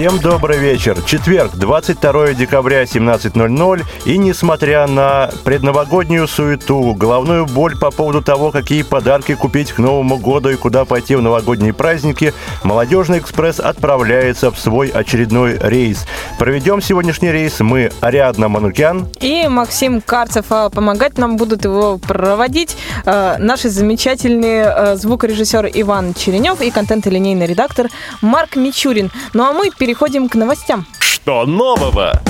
Всем добрый вечер. Четверг, 22 декабря, 17.00. И несмотря на предновогоднюю суету, головную боль по поводу того, какие подарки купить к Новому году и куда пойти в новогодние праздники, «Молодежный экспресс» отправляется в свой очередной рейс. Проведем сегодняшний рейс мы, Ариадна Манукян и Максим Карцев. А помогать нам будут его проводить э, наши замечательные э, звукорежиссер Иван Черенев и контент-линейный редактор Марк Мичурин. Ну а мы переходим к новостям. Что нового?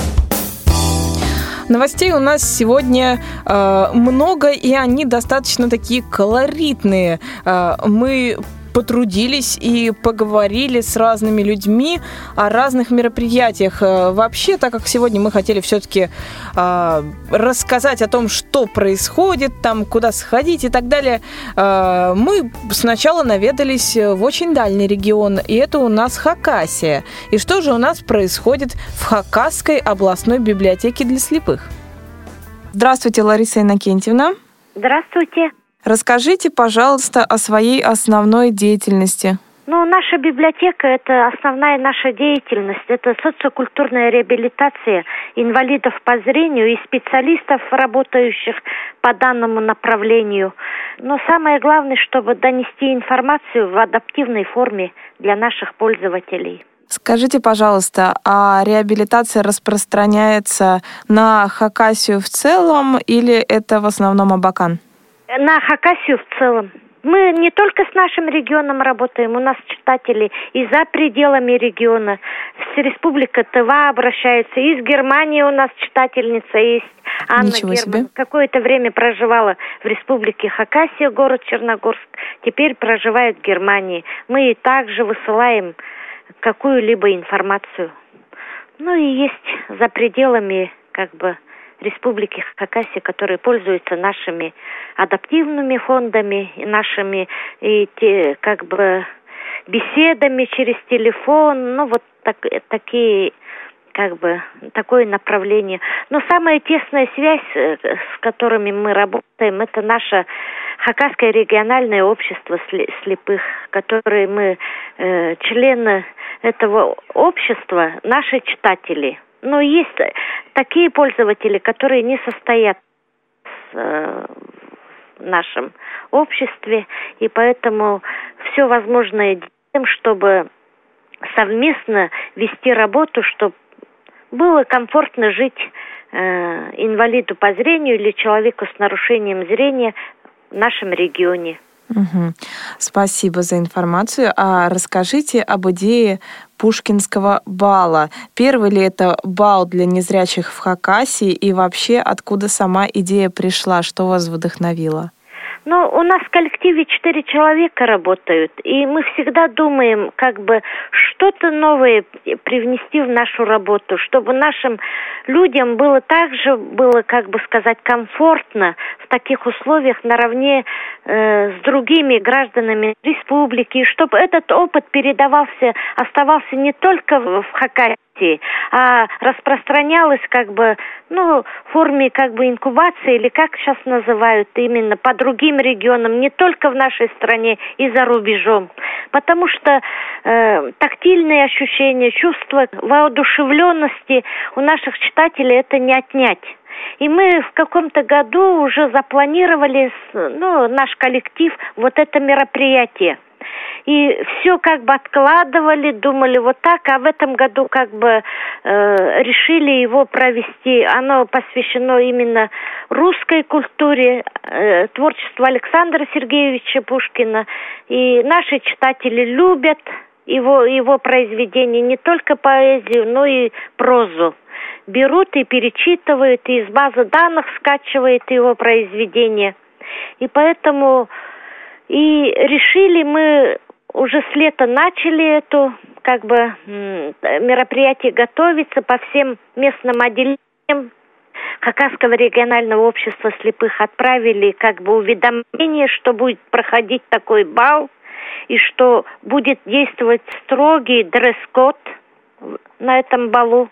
Новостей у нас сегодня э, много, и они достаточно такие колоритные. Э, мы потрудились и поговорили с разными людьми о разных мероприятиях. Э, вообще, так как сегодня мы хотели все-таки э, рассказать о том, что происходит, там, куда сходить и так далее, э, мы сначала наведались в очень дальний регион, и это у нас Хакасия. И что же у нас происходит в Хакасской областной библиотеке для слепых? Здравствуйте, Лариса Иннокентьевна. Здравствуйте. Расскажите, пожалуйста, о своей основной деятельности. Ну, наша библиотека – это основная наша деятельность. Это социокультурная реабилитация инвалидов по зрению и специалистов, работающих по данному направлению. Но самое главное, чтобы донести информацию в адаптивной форме для наших пользователей. Скажите, пожалуйста, а реабилитация распространяется на Хакасию в целом или это в основном Абакан? На Хакасию в целом. Мы не только с нашим регионом работаем, у нас читатели и за пределами региона. С Республика Тыва обращаются, из Германии у нас читательница есть. Анна Ничего Герман. себе. Какое-то время проживала в Республике Хакасия, город Черногорск. Теперь проживает в Германии. Мы и также высылаем какую-либо информацию. Ну и есть за пределами как бы Республики Хакасия, которые пользуются нашими адаптивными фондами, и нашими и те, как бы беседами через телефон, ну вот так, такие как бы такое направление. Но самая тесная связь, э, с которыми мы работаем, это наше Хакасское региональное общество слепых, которое мы э, члены этого общества, наши читатели – но есть такие пользователи, которые не состоят э, в нашем обществе, и поэтому все возможное делаем, чтобы совместно вести работу, чтобы было комфортно жить э, инвалиду по зрению или человеку с нарушением зрения в нашем регионе. Угу. Спасибо за информацию. А расскажите об идее Пушкинского бала. Первый ли это бал для незрячих в Хакасии и вообще откуда сама идея пришла, что вас вдохновило? Ну, у нас в коллективе четыре человека работают, и мы всегда думаем, как бы что-то новое привнести в нашу работу, чтобы нашим людям было также было, как бы сказать, комфортно в таких условиях наравне э, с другими гражданами республики, чтобы этот опыт передавался, оставался не только в Хакасии, развитии, а распространялось как бы, ну, в форме как бы инкубации или как сейчас называют именно по другим регионам, не только в нашей стране и за рубежом. Потому что э, тактильные ощущения, чувство воодушевленности у наших читателей это не отнять. И мы в каком-то году уже запланировали, ну, наш коллектив, вот это мероприятие – и все как бы откладывали, думали вот так, а в этом году как бы э, решили его провести. Оно посвящено именно русской культуре, э, творчеству Александра Сергеевича Пушкина. И наши читатели любят его, его произведения, не только поэзию, но и прозу берут и перечитывают, и из базы данных скачивают его произведения. И поэтому и решили мы уже с лета начали эту как бы мероприятие готовиться по всем местным отделениям Хакасского регионального общества слепых отправили как бы уведомление, что будет проходить такой бал и что будет действовать строгий дресс-код на этом балу,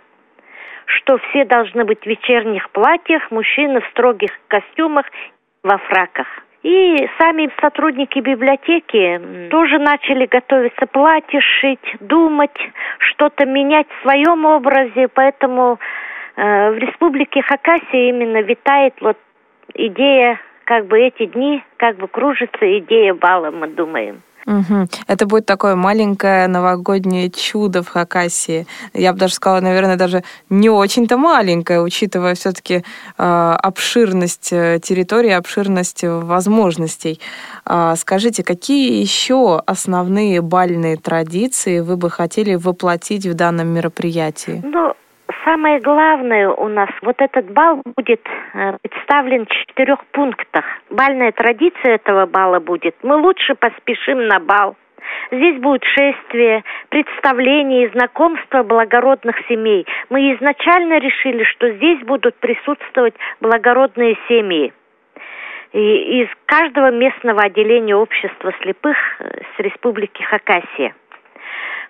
что все должны быть в вечерних платьях, мужчины в строгих костюмах во фраках. И сами сотрудники библиотеки тоже начали готовиться платье шить, думать, что-то менять в своем образе, поэтому э, в республике Хакасия именно витает вот идея, как бы эти дни, как бы кружится идея бала, мы думаем. Угу. Это будет такое маленькое новогоднее чудо в Хакасии. Я бы даже сказала, наверное, даже не очень-то маленькое, учитывая все-таки э, обширность э, территории, обширность возможностей. Э, скажите, какие еще основные бальные традиции вы бы хотели воплотить в данном мероприятии? Ну, самое главное у нас, вот этот бал будет э, представлен в четырех пунктах. Бальная традиция этого бала будет. Мы лучше поспешим на бал. Здесь будет шествие, представление и знакомство благородных семей. Мы изначально решили, что здесь будут присутствовать благородные семьи и из каждого местного отделения общества слепых э, с республики Хакасия.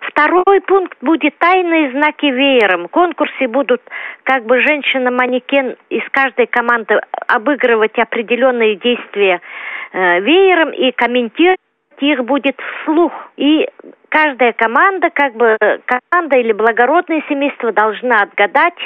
Второй пункт будет тайные знаки веером. В конкурсе будут как бы женщина-манекен из каждой команды обыгрывать определенные действия э, веером и комментировать их будет вслух. И каждая команда, как бы команда или благородное семейство должна отгадать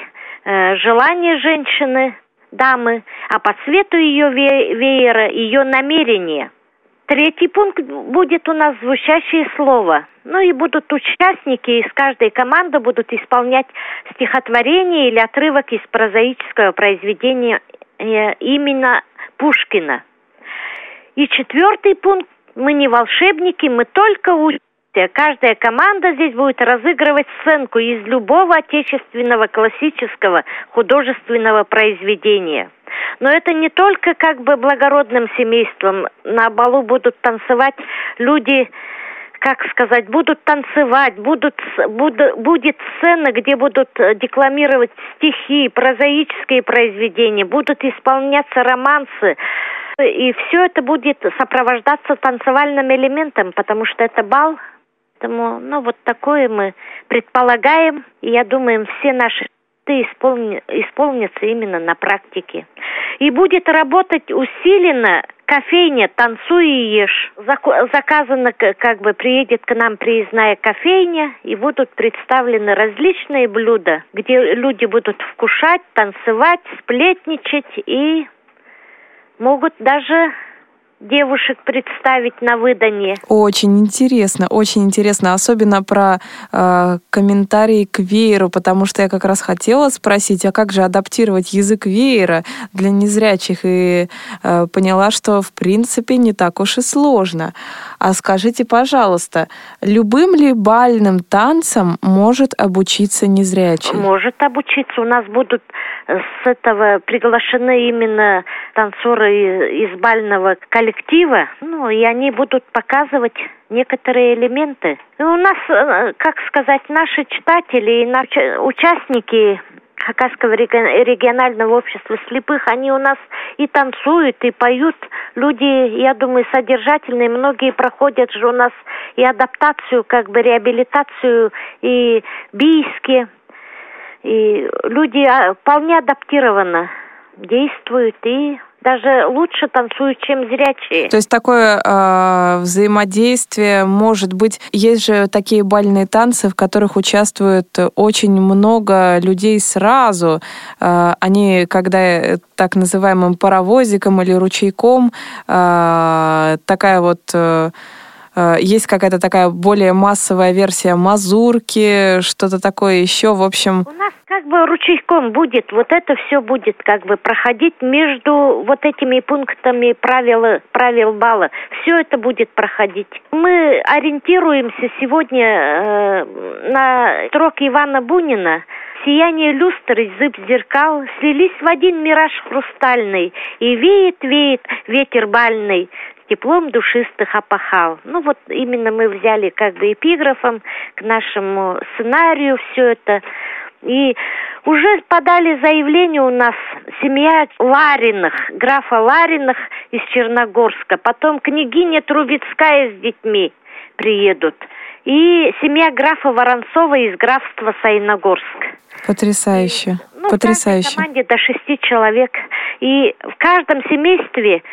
э, желание женщины, дамы, а по цвету ее веера ее намерение – Третий пункт будет у нас звучащее слово. Ну и будут участники из каждой команды будут исполнять стихотворение или отрывок из прозаического произведения э, именно Пушкина. И четвертый пункт. Мы не волшебники, мы только учимся. Каждая команда здесь будет разыгрывать сценку из любого отечественного классического художественного произведения – но это не только как бы благородным семейством. На балу будут танцевать люди, как сказать, будут танцевать, будут, буд, будет сцена, где будут э, декламировать стихи, прозаические произведения, будут исполняться романсы. И все это будет сопровождаться танцевальным элементом, потому что это бал. Поэтому, ну, вот такое мы предполагаем. И я думаю, все наши исполни, исполнится именно на практике. И будет работать усиленно кофейня «Танцуй и ешь». Заказано, как бы приедет к нам приездная кофейня, и будут представлены различные блюда, где люди будут вкушать, танцевать, сплетничать и могут даже девушек представить на выданье. Очень интересно, очень интересно, особенно про э, комментарии к вееру, потому что я как раз хотела спросить, а как же адаптировать язык веера для незрячих, и э, поняла, что в принципе не так уж и сложно. А скажите, пожалуйста, любым ли бальным танцам может обучиться незрячий? Может обучиться. У нас будут с этого приглашены именно танцоры из бального коллектива, ну, и они будут показывать некоторые элементы. И у нас, э, как сказать, наши читатели и наши участники Хакасского регионального общества слепых, они у нас и танцуют, и поют. Люди, я думаю, содержательные. Многие проходят же у нас и адаптацию, как бы реабилитацию, и бийски. И люди а, вполне адаптированно действуют и даже лучше танцуют, чем зрячие. То есть такое э, взаимодействие может быть. Есть же такие бальные танцы, в которых участвует очень много людей сразу. Э, они, когда э, так называемым паровозиком или ручейком, э, такая вот э, есть какая-то такая более массовая версия мазурки, что-то такое еще, в общем... У нас как бы ручейком будет, вот это все будет как бы проходить между вот этими пунктами правил, правил балла. Все это будет проходить. Мы ориентируемся сегодня э, на строк Ивана Бунина, сияние люстр и зыб зеркал слились в один мираж хрустальный, и веет, веет ветер бальный, теплом душистых опахал. Ну вот именно мы взяли как бы эпиграфом к нашему сценарию все это. И уже подали заявление у нас семья Лариных, графа Лариных из Черногорска. Потом княгиня Трубецкая с детьми приедут. И семья графа Воронцова из графства Саиногорск. Потрясающе. Ну, Потрясающе. В команде до шести человек. И в каждом семействе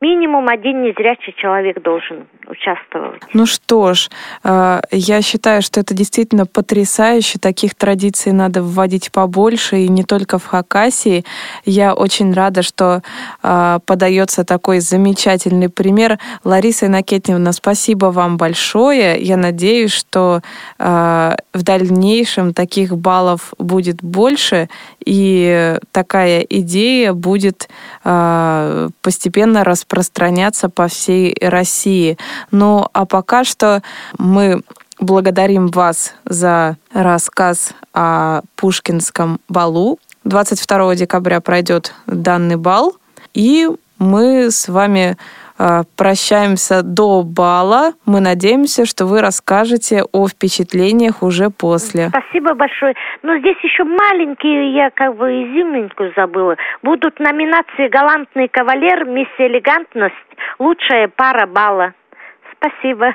минимум один незрячий человек должен участвовать. Ну что ж, э, я считаю, что это действительно потрясающе. Таких традиций надо вводить побольше, и не только в Хакасии. Я очень рада, что э, подается такой замечательный пример. Лариса Иннокентьевна, спасибо вам большое. Я надеюсь, что э, в дальнейшем таких баллов будет больше, и такая идея будет постепенно распространяться по всей России. Ну, а пока что мы благодарим вас за рассказ о Пушкинском балу. 22 декабря пройдет данный бал, и мы с вами прощаемся до бала. Мы надеемся, что вы расскажете о впечатлениях уже после. Спасибо большое. Но здесь еще маленькие, я как бы изюминку забыла. Будут номинации «Галантный кавалер», «Мисс Элегантность», «Лучшая пара бала». Спасибо.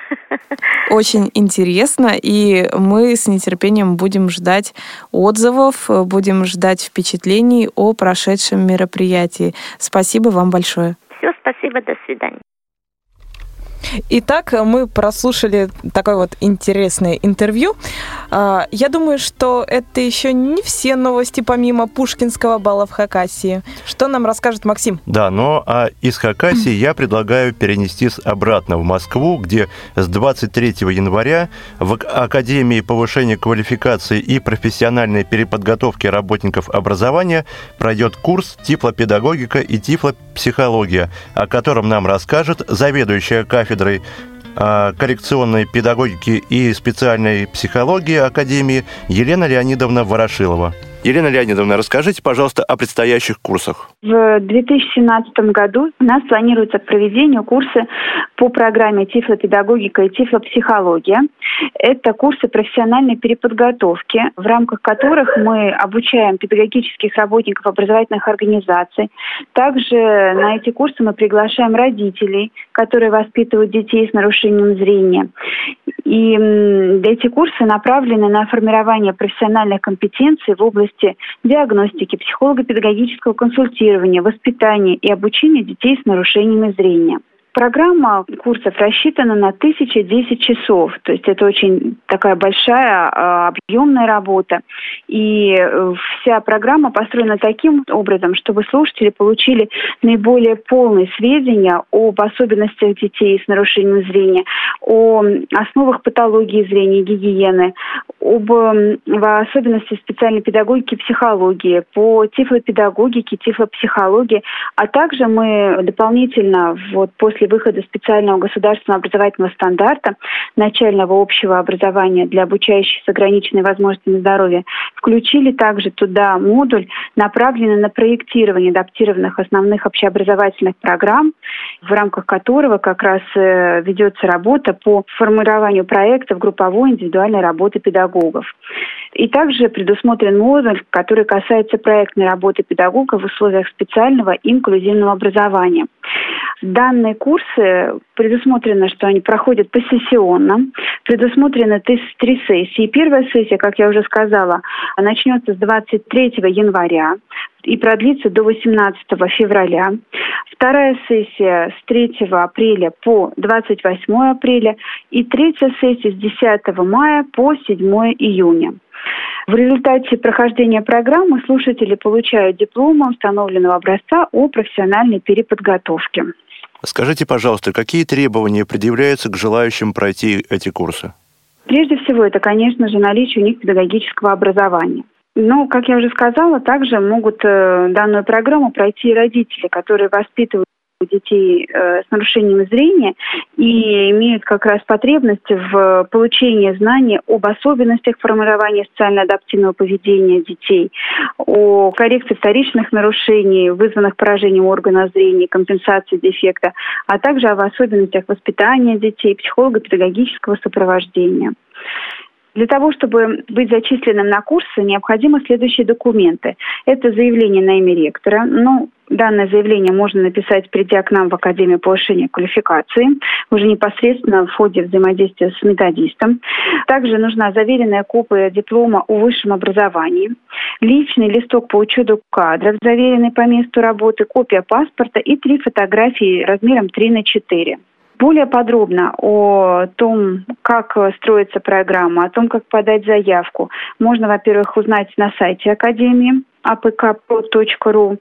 Очень интересно, и мы с нетерпением будем ждать отзывов, будем ждать впечатлений о прошедшем мероприятии. Спасибо вам большое. Все, спасибо, до свидания. Итак, мы прослушали такое вот интересное интервью. А, я думаю, что это еще не все новости помимо Пушкинского бала в Хакасии. Что нам расскажет Максим? Да, но а из Хакасии я предлагаю перенести обратно в Москву, где с 23 января в Академии повышения квалификации и профессиональной переподготовки работников образования пройдет курс тифлопедагогика и тифлопсихология, о котором нам расскажет заведующая кафедрой кафедрой а, коррекционной педагогики и специальной психологии Академии Елена Леонидовна Ворошилова. Елена Леонидовна, расскажите, пожалуйста, о предстоящих курсах. В 2017 году у нас планируется проведение курса по программе «Тифлопедагогика и тифлопсихология». Это курсы профессиональной переподготовки, в рамках которых мы обучаем педагогических работников образовательных организаций. Также на эти курсы мы приглашаем родителей, которые воспитывают детей с нарушением зрения. И эти курсы направлены на формирование профессиональных компетенций в области диагностики, психолого-педагогического консультирования, воспитания и обучения детей с нарушениями зрения. Программа курсов рассчитана на 1010 часов, то есть это очень такая большая а, объемная работа. И э, вся программа построена таким образом, чтобы слушатели получили наиболее полные сведения об особенностях детей с нарушением зрения, о основах патологии зрения, гигиены, об особенностях специальной педагогики и психологии, по тифлопедагогике, тифлопсихологии, а также мы дополнительно вот после после выхода специального государственного образовательного стандарта начального общего образования для обучающих с ограниченными возможностями здоровья, включили также туда модуль, направленный на проектирование адаптированных основных общеобразовательных программ, в рамках которого как раз э, ведется работа по формированию проектов групповой индивидуальной работы педагогов. И также предусмотрен модуль, который касается проектной работы педагога в условиях специального инклюзивного образования. Данные курсы предусмотрено, что они проходят посессионно, предусмотрены три сессии. Первая сессия, как я уже сказала, начнется с 23 января и продлится до 18 февраля. Вторая сессия с 3 апреля по 28 апреля и третья сессия с 10 мая по 7 июня. В результате прохождения программы слушатели получают дипломы установленного образца о профессиональной переподготовке. Скажите, пожалуйста, какие требования предъявляются к желающим пройти эти курсы? Прежде всего, это, конечно же, наличие у них педагогического образования. Но, как я уже сказала, также могут э, данную программу пройти родители, которые воспитывают детей э, с нарушением зрения и имеют как раз потребность в получении знаний об особенностях формирования социально-адаптивного поведения детей, о коррекции вторичных нарушений, вызванных поражением органа зрения, компенсации дефекта, а также об особенностях воспитания детей, психолого-педагогического сопровождения. Для того, чтобы быть зачисленным на курсы, необходимы следующие документы. Это заявление на имя ректора. Ну, данное заявление можно написать, придя к нам в Академию повышения квалификации, уже непосредственно в ходе взаимодействия с методистом. Также нужна заверенная копия диплома о высшем образовании, личный листок по учету кадров, заверенный по месту работы, копия паспорта и три фотографии размером 3 на 4. Более подробно о том, как строится программа, о том, как подать заявку, можно, во-первых, узнать на сайте Академии apkpro.ru.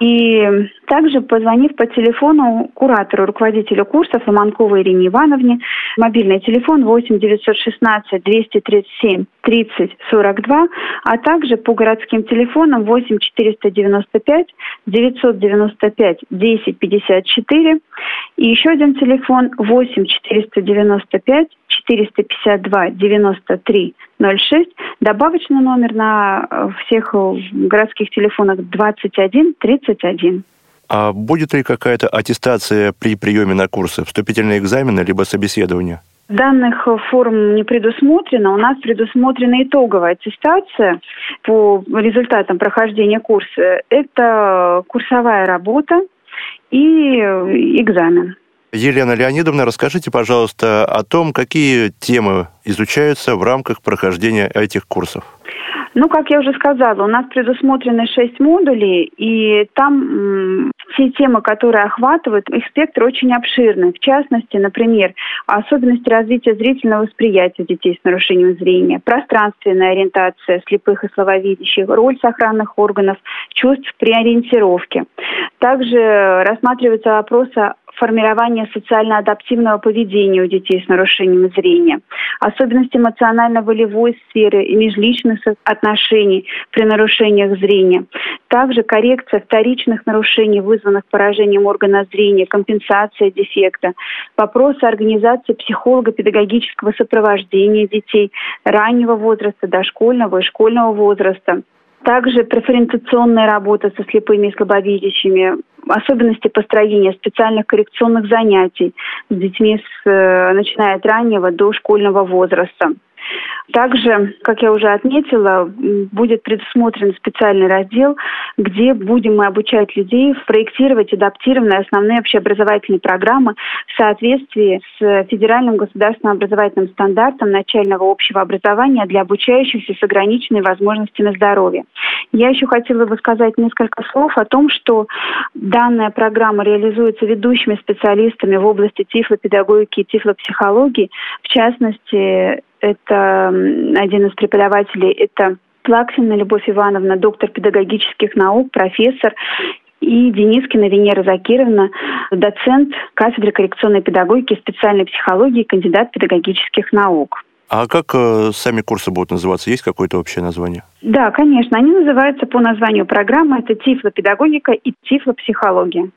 И также позвонив по телефону куратору, руководителю курсов Ломанковой Ирине Ивановне, мобильный телефон 8 916 237 30 42, а также по городским телефонам 8 495 995 10 54 и еще один телефон 8 495 452 93 06. Добавочный номер на э, всех э, городских телефонах 21 31. А будет ли какая-то аттестация при приеме на курсы, вступительные экзамены, либо собеседование? Данных форм не предусмотрено. У нас предусмотрена итоговая аттестация по результатам прохождения курса. Это курсовая работа и экзамен. Елена Леонидовна, расскажите, пожалуйста, о том, какие темы изучаются в рамках прохождения этих курсов. Ну, как я уже сказала, у нас предусмотрены шесть модулей, и там все темы, которые охватывают, их спектр очень обширный. В частности, например, особенности развития зрительного восприятия детей с нарушением зрения, пространственная ориентация слепых и слабовидящих, роль сохранных органов, чувств при ориентировке. Также рассматриваются вопросы формирование социально-адаптивного поведения у детей с нарушением зрения, особенности эмоционально-волевой сферы и межличных отношений при нарушениях зрения, также коррекция вторичных нарушений, вызванных поражением органа зрения, компенсация дефекта, вопросы организации психолого-педагогического сопровождения детей раннего возраста, дошкольного и школьного возраста, также преференциационная работа со слепыми и слабовидящими, особенности построения специальных коррекционных занятий с детьми, с, э, начиная от раннего до школьного возраста. Также, как я уже отметила, будет предусмотрен специальный раздел, где будем мы обучать людей проектировать адаптированные основные общеобразовательные программы в соответствии с федеральным государственным образовательным стандартом начального общего образования для обучающихся с ограниченными возможностями здоровья. Я еще хотела бы сказать несколько слов о том, что данная программа реализуется ведущими специалистами в области тифлопедагогики и тифлопсихологии. В частности, это один из преподавателей, это Плаксина Любовь Ивановна, доктор педагогических наук, профессор и Денискина Венера Закировна, доцент кафедры коррекционной педагогики специальной психологии, кандидат педагогических наук. А как э, сами курсы будут называться? Есть какое-то общее название? Да, конечно. Они называются по названию программы. Это тифлопедагогика и тифлопсихология.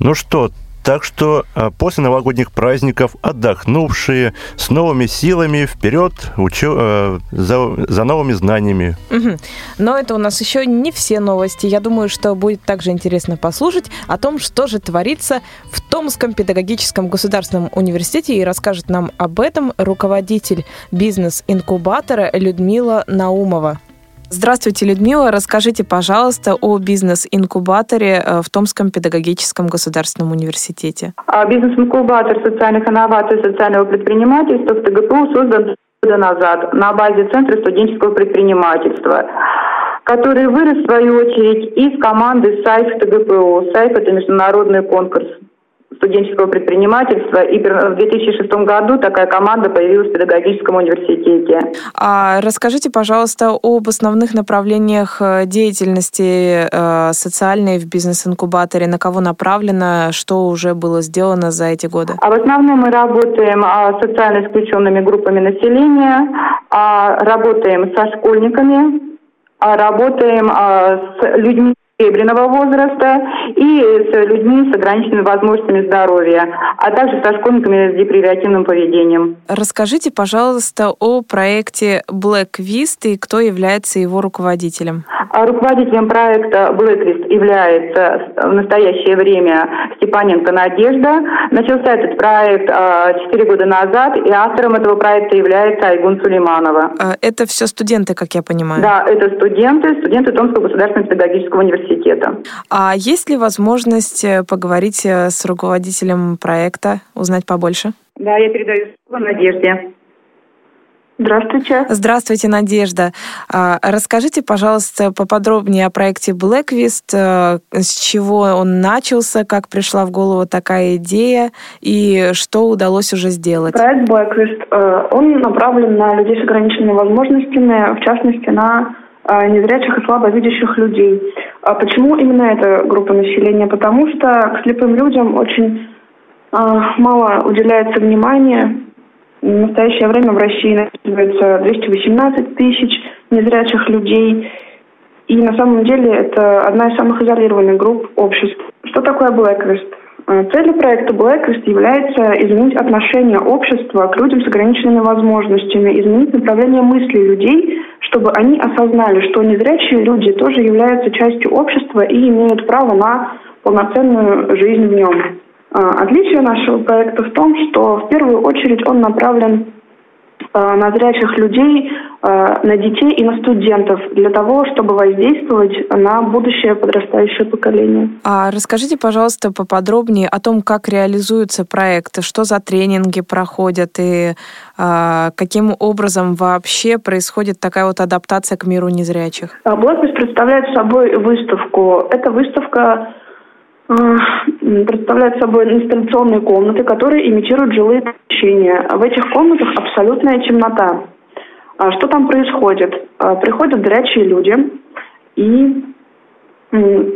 Ну что, так что а, после новогодних праздников отдохнувшие с новыми силами вперед учу, э, за, за новыми знаниями. Угу. Но это у нас еще не все новости. Я думаю, что будет также интересно послушать о том, что же творится в Томском педагогическом государственном университете. И расскажет нам об этом руководитель бизнес-инкубатора Людмила Наумова. Здравствуйте, Людмила. Расскажите, пожалуйста, о бизнес-инкубаторе э, в Томском педагогическом государственном университете. А, бизнес-инкубатор социальных инноваций и социального предпринимательства в ТГПУ создан года назад на базе Центра студенческого предпринимательства который вырос, в свою очередь, из команды САЙФ ТГПУ. САЙФ – это международный конкурс студенческого предпринимательства. И в 2006 году такая команда появилась в педагогическом университете. А расскажите, пожалуйста, об основных направлениях э, деятельности э, социальной в бизнес-инкубаторе, на кого направлено, что уже было сделано за эти годы? А в основном мы работаем а, с социально исключенными группами населения, а, работаем со школьниками, а, работаем с людьми серебряного возраста и с людьми с ограниченными возможностями здоровья, а также со школьниками с депривиативным поведением. Расскажите, пожалуйста, о проекте Blacklist и кто является его руководителем. А руководителем проекта Blacklist является в настоящее время Степаненко Надежда. Начался этот проект 4 а, года назад, и автором этого проекта является Айгун Сулейманова. А, это все студенты, как я понимаю? Да, это студенты, студенты Томского государственного педагогического университета университета. А есть ли возможность э, поговорить э, с руководителем проекта, узнать побольше? Да, я передаю слово Надежде. Здравствуйте. Здравствуйте, Надежда. А, расскажите, пожалуйста, поподробнее о проекте Blacklist, э, с чего он начался, как пришла в голову такая идея и что удалось уже сделать. Проект Blacklist, он направлен на людей с ограниченными возможностями, в частности, на незрячих и слабовидящих людей. А почему именно эта группа населения? Потому что к слепым людям очень мало уделяется внимания, в настоящее время в России насчитывается 218 тысяч незрячих людей. И на самом деле это одна из самых изолированных групп общества. Что такое Blacklist? Э, целью проекта Blacklist является изменить отношение общества к людям с ограниченными возможностями, изменить направление мысли людей, чтобы они осознали, что незрячие люди тоже являются частью общества и имеют право на полноценную жизнь в нем. А, отличие нашего проекта в том, что в первую очередь он направлен а, на зрячих людей, а, на детей и на студентов для того, чтобы воздействовать на будущее подрастающее поколение. А расскажите, пожалуйста, поподробнее о том, как реализуются проекты, что за тренинги проходят и а, каким образом вообще происходит такая вот адаптация к миру незрячих? Блокбест представляет собой выставку. Это выставка представляют собой инсталляционные комнаты, которые имитируют жилые помещения. В этих комнатах абсолютная темнота. А что там происходит? А, приходят зрячие люди и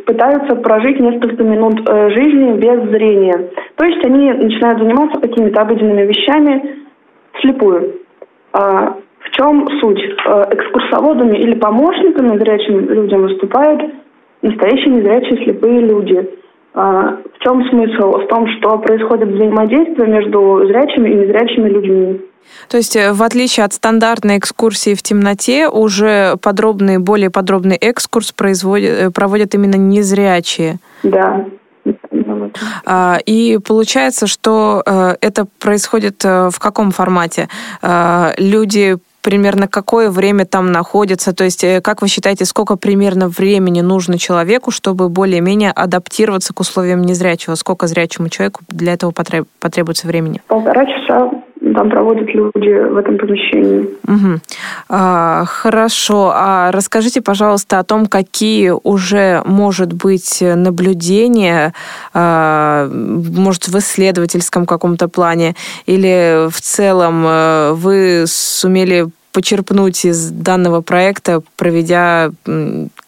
пытаются прожить несколько минут э, жизни без зрения. То есть они начинают заниматься какими-то обыденными вещами слепую. А, в чем суть? Э, экскурсоводами или помощниками зрячим людям выступают настоящие незрячие слепые люди – а, в чем смысл? В том, что происходит взаимодействие между зрячими и незрячими людьми. То есть, э, в отличие от стандартной экскурсии в темноте, уже подробный, более подробный экскурс производят, э, проводят именно незрячие. Да. А, и получается, что э, это происходит в каком формате? Люди примерно какое время там находится? То есть, э, как вы считаете, сколько примерно времени нужно человеку, чтобы более-менее адаптироваться к условиям незрячего? Сколько зрячему человеку для этого потребуется времени? Полтора часа там проводят люди в этом помещении. Угу. А, хорошо. А расскажите, пожалуйста, о том, какие уже, может быть, наблюдения, а, может, в исследовательском каком-то плане, или в целом э, вы сумели почерпнуть из данного проекта, проведя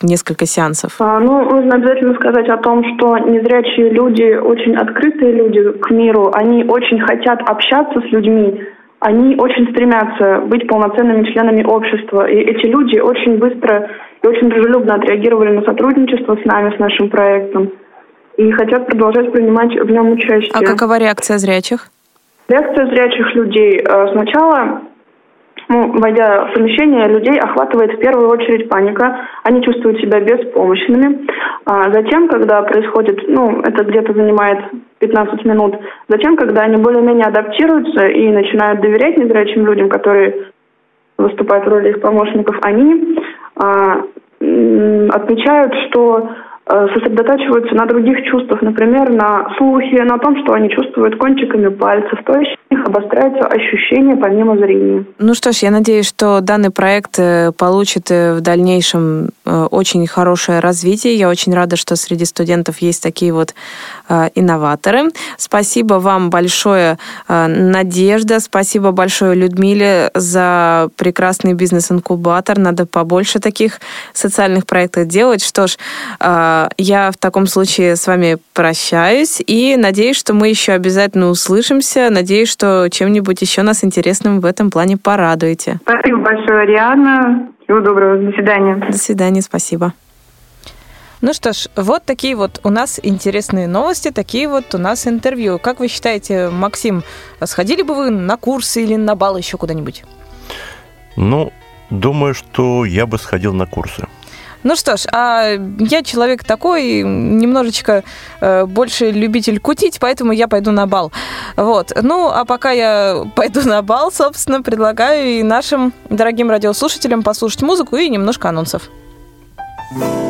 несколько сеансов? А, ну, нужно обязательно сказать о том, что незрячие люди очень открытые люди к миру, они очень хотят общаться с людьми, они очень стремятся быть полноценными членами общества. И эти люди очень быстро и очень дружелюбно отреагировали на сотрудничество с нами, с нашим проектом. И хотят продолжать принимать в нем участие. А какова реакция зрячих? Реакция зрячих людей. Э, сначала ну, войдя в помещение, людей охватывает в первую очередь паника. Они чувствуют себя беспомощными. А затем, когда происходит, ну, это где-то занимает 15 минут, затем, когда они более-менее адаптируются и начинают доверять незрячим людям, которые выступают в роли их помощников, они а, отмечают, что сосредотачиваются на других чувствах, например, на слухе, на том, что они чувствуют кончиками пальцев, то есть у них обостряются ощущения помимо зрения. Ну что ж, я надеюсь, что данный проект э, получит э, в дальнейшем очень хорошее развитие. Я очень рада, что среди студентов есть такие вот инноваторы. Спасибо вам большое, Надежда, спасибо большое Людмиле за прекрасный бизнес-инкубатор. Надо побольше таких социальных проектов делать. Что ж, я в таком случае с вами прощаюсь и надеюсь, что мы еще обязательно услышимся. Надеюсь, что чем-нибудь еще нас интересным в этом плане порадуете. Спасибо большое, Ариана. Всего доброго. До свидания. До свидания. Спасибо. Ну что ж, вот такие вот у нас интересные новости, такие вот у нас интервью. Как вы считаете, Максим, сходили бы вы на курсы или на бал еще куда-нибудь? Ну, думаю, что я бы сходил на курсы. Ну что ж, а я человек такой, немножечко э, больше любитель кутить, поэтому я пойду на бал. Вот. Ну, а пока я пойду на бал, собственно, предлагаю и нашим дорогим радиослушателям послушать музыку и немножко анонсов. thank you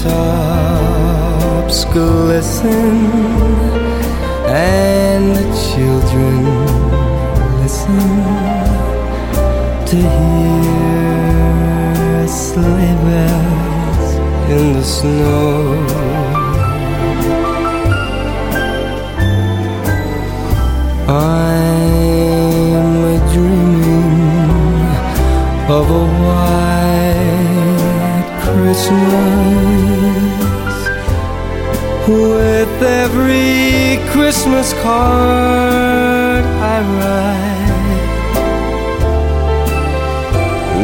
treetops glisten and the children listen to hear sleigh bells in the snow. I'm a dreaming of a white Christmas with every Christmas card I write.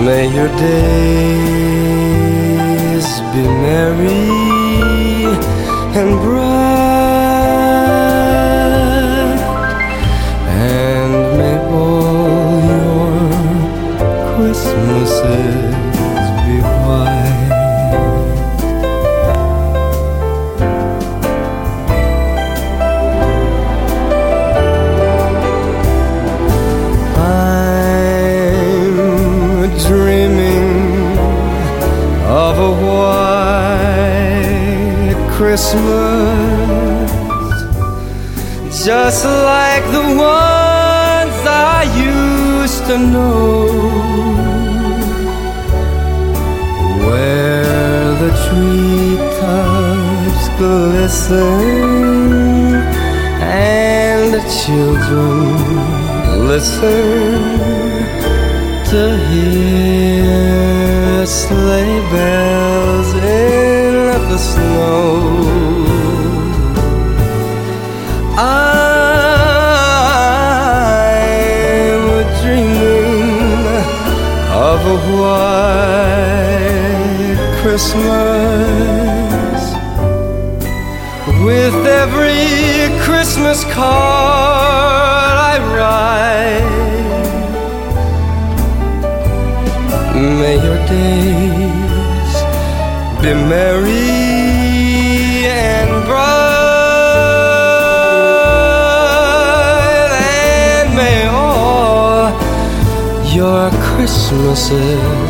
May your days be merry and bright, and just like the ones I used to know, where the treetops glisten and the children listen to hear sleigh bells in the snow. A white Christmas with every Christmas card I write. May your days be merry Christmases,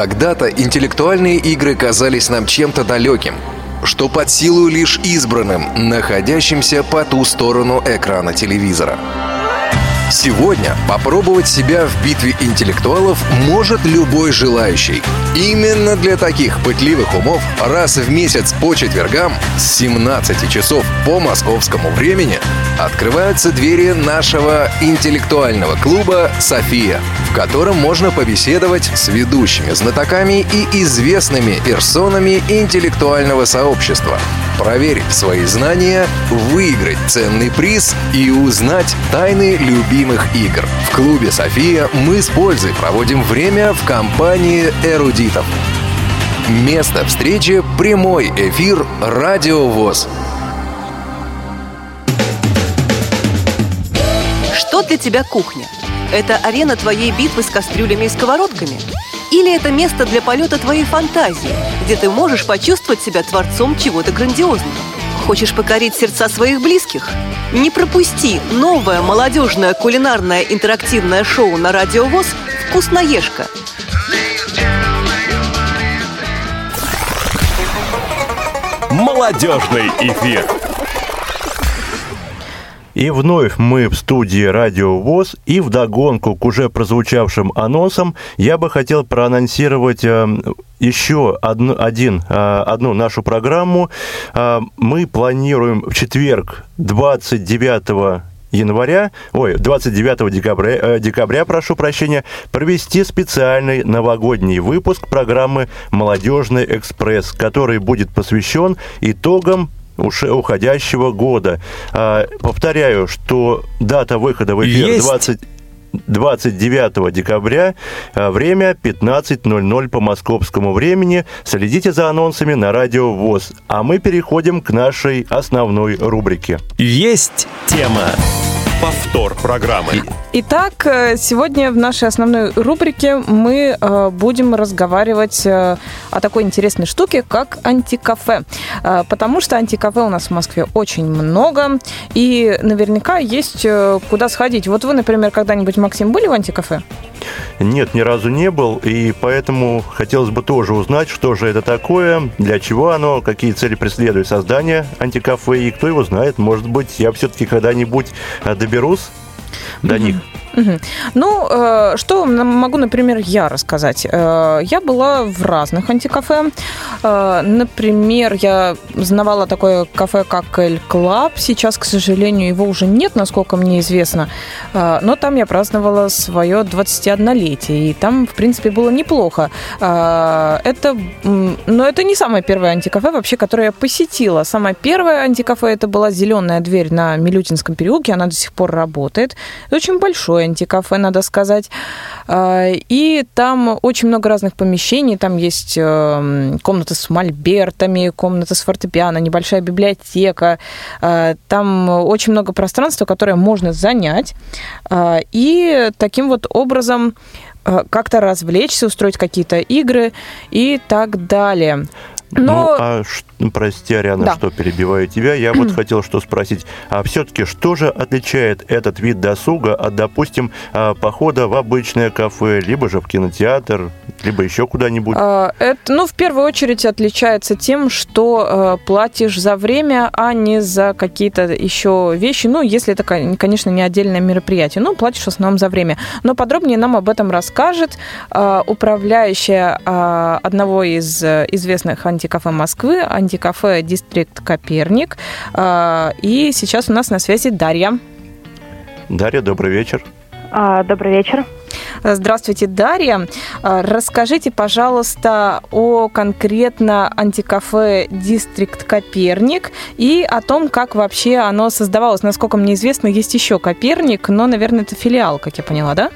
Когда-то интеллектуальные игры казались нам чем-то далеким, что под силу лишь избранным, находящимся по ту сторону экрана телевизора. Сегодня попробовать себя в битве интеллектуалов может любой желающий. Именно для таких пытливых умов раз в месяц по четвергам с 17 часов по московскому времени открываются двери нашего интеллектуального клуба «София», в котором можно побеседовать с ведущими знатоками и известными персонами интеллектуального сообщества, проверить свои знания, выиграть ценный приз и узнать тайны любимых игр. В клубе «София» мы с пользой проводим время в компании эрудитов. Место встречи – прямой эфир «Радио ВОЗ». Что для тебя кухня? Это арена твоей битвы с кастрюлями и сковородками? Или это место для полета твоей фантазии, где ты можешь почувствовать себя творцом чего-то грандиозного? Хочешь покорить сердца своих близких? Не пропусти новое молодежное кулинарное интерактивное шоу на Радио ВОЗ «Вкусноежка». Молодежный эфир. И вновь мы в студии Радио ВОЗ. И вдогонку к уже прозвучавшим анонсам я бы хотел проанонсировать э, еще одну, один, э, одну нашу программу. Э, мы планируем в четверг 29 января, ой, 29 декабря, декабря, прошу прощения, провести специальный новогодний выпуск программы «Молодежный экспресс», который будет посвящен итогам уходящего года. А, повторяю, что дата выхода в эфир Есть. 20... 29 декабря, а, время 15.00 по московскому времени. Следите за анонсами на Радио ВОЗ. А мы переходим к нашей основной рубрике. Есть тема. Повтор программы. Итак, э, сегодня в нашей основной рубрике мы э, будем разговаривать э, о такой интересной штуке, как антикафе. Потому что антикафе у нас в Москве очень много, и наверняка есть куда сходить. Вот вы, например, когда-нибудь, Максим, были в антикафе? Нет, ни разу не был, и поэтому хотелось бы тоже узнать, что же это такое, для чего оно, какие цели преследует создание антикафе, и кто его знает, может быть, я все-таки когда-нибудь э, доберусь до них. Ну, э, что могу, например, я рассказать? Э, я была в разных антикафе. Э, например, я знавала такое кафе, как Эль Клаб. Сейчас, к сожалению, его уже нет, насколько мне известно. Но там я праздновала свое 21-летие, и там, в принципе, было неплохо. Это, но это не самое первое антикафе вообще, которое я посетила. Самое первое антикафе это была зеленая дверь на Милютинском переулке, она до сих пор работает. Это очень большое антикафе, надо сказать. А, И там очень много разных помещений. Там есть э, комната с мольбертами, комната с фортепиано, небольшая библиотека. А, Там очень много пространства, которое можно занять. А, И таким вот образом э, как-то развлечься, устроить какие-то игры и так далее. Ну, Но а ну, прости, Ариана, Да. что перебиваю тебя. Я вот хотел что спросить. А все-таки что же отличает этот вид досуга от, допустим, а, похода в обычное кафе, либо же в кинотеатр, либо еще куда-нибудь? А, Это, ну, в первую очередь отличается тем, что э, платишь за время, а не за какие-то еще вещи. Ну, если это, кон- конечно, не отдельное мероприятие. Ну, платишь в основном за время. Но подробнее нам об этом расскажет управляющая одного из э, известных антикафе Москвы, антикафе Дистрикт Коперник. Э, И сейчас у нас на связи Дарья. Дарья, добрый вечер. А, Добрый вечер. Здравствуйте, Дарья. А, Расскажите, пожалуйста, о конкретно антикафе «Дистрикт Коперник» и о том, как вообще оно создавалось. Насколько мне известно, есть еще Коперник, но, наверное, это филиал, как я поняла, да?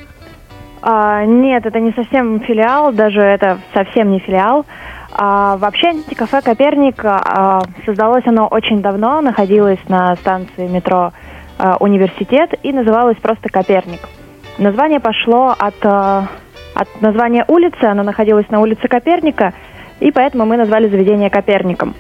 А, нет, это не совсем филиал, даже это совсем не филиал. А, вообще антикафе Коперник а, создалось оно очень давно, находилось на станции метро а, Университет и называлось просто Коперник. Название пошло от, а, от названия улицы, оно находилось на улице Коперника, и поэтому мы назвали заведение Коперником.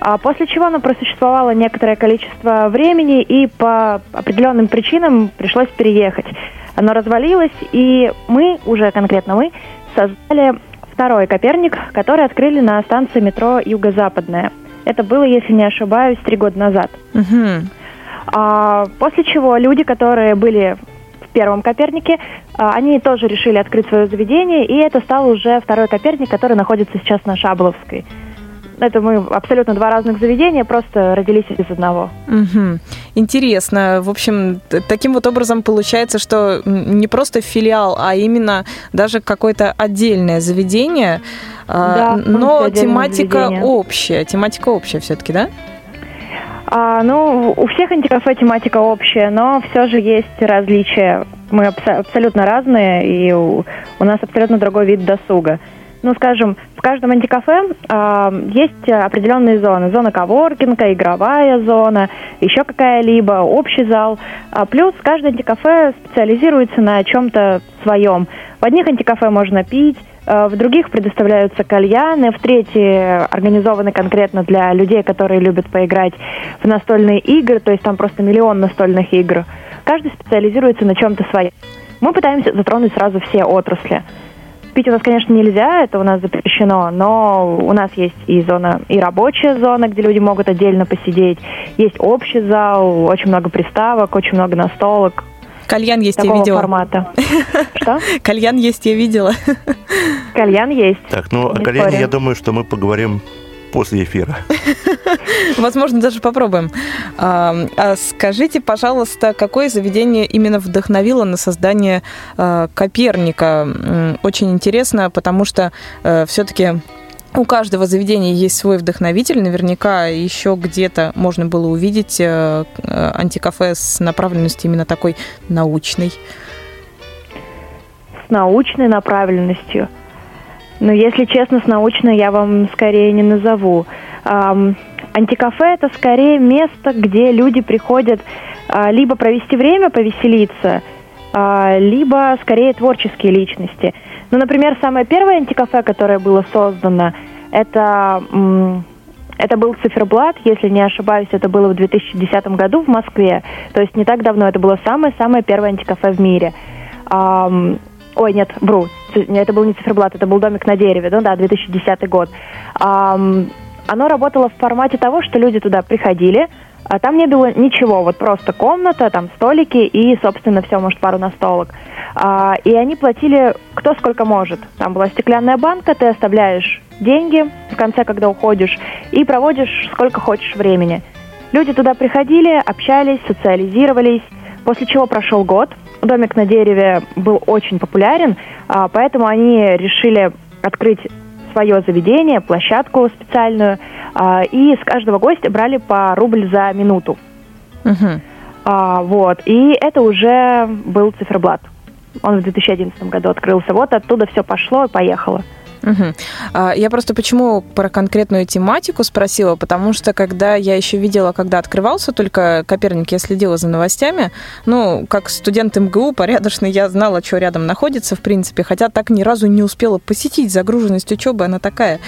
А после чего оно просуществовало некоторое количество времени и по определенным причинам пришлось переехать. Оно развалилось, и мы, уже конкретно мы, создали второй Коперник, который открыли на станции метро Юго-Западная. Это было, если не ошибаюсь, три года назад. Мгм. А, после чего люди, которые были в первом Копернике, а, они тоже решили открыть свое заведение, и это стал уже второй Коперник, который находится сейчас на Шабловской. Это мы абсолютно два разных заведения, просто родились из одного. Мгм. Интересно. В общем, таким вот образом получается, что не просто филиал, а именно даже какое-то отдельное заведение, а, Да, но тематика заведение. общая. Тематика общая все-таки, да? А, ну, у всех антикафе тематика общая, но все же есть различия. Мы абсо- абсолютно разные, и у, у нас абсолютно другой вид досуга. Ну, скажем, в каждом антикафе а, есть определенные зоны. Зона коворкинга, игровая зона, еще какая-либо, общий зал. А, плюс каждое антикафе специализируется на чем-то своем. В одних антикафе можно пить, а, в других предоставляются кальяны, в третьи организованы конкретно для людей, которые любят поиграть в настольные игры, то есть там просто миллион настольных игр. Каждый специализируется на чем-то своем. Мы пытаемся затронуть сразу все отрасли. Пить у нас, конечно, нельзя, это у нас запрещено, но у нас есть и зона, и рабочая зона, где люди могут отдельно посидеть, есть общий зал, очень много приставок, очень много настолок. Кальян есть, такого я видела. формата. Что? Кальян есть, я видела. Кальян есть. Так, ну о Не кальяне, я думаю, что мы поговорим после эфира. Возможно, даже попробуем. А, а скажите, пожалуйста, какое заведение именно вдохновило на создание а, Коперника? Очень интересно, потому что все-таки у каждого заведения есть свой вдохновитель. Наверняка еще где-то можно было увидеть э, э, антикафе с направленностью именно такой научной. С научной направленностью. Но если честно, с научной я вам скорее не назову. Ам, антикафе это скорее место, где люди приходят а, либо провести время, повеселиться, а, либо скорее творческие личности. Ну, например, самое первое антикафе, которое было создано, это, это был циферблат, если не ошибаюсь, это было в 2010 году в Москве. То есть не так давно, это было самое-самое первое антикафе в мире. Ам, ой, нет, вру, это был не циферблат, это был домик на дереве, ну да, 2010 год. Ам, оно работало в формате того, что люди туда приходили, а там не было ничего, вот просто комната, там столики и, собственно, все, может, пару настолок. А, и они платили кто сколько может. Там была стеклянная банка, ты оставляешь деньги в конце, когда уходишь, и проводишь сколько хочешь времени. Люди туда приходили, общались, социализировались, после чего прошел год. Домик на дереве был очень популярен, а, поэтому они решили открыть свое заведение, площадку специальную, а, и с каждого гостя брали по рубль за минуту. А, вот, и это уже был циферблат. Он в 2011 году открылся. Вот оттуда все пошло и поехало. А, Я просто почему про конкретную тематику спросила, потому что когда я еще видела, когда открывался только Коперник, я следила за новостями. Ну, как студент МГУ порядочный, я знала, что рядом находится, в принципе, хотя так ни разу не успела посетить. Загруженность учебы, она такая.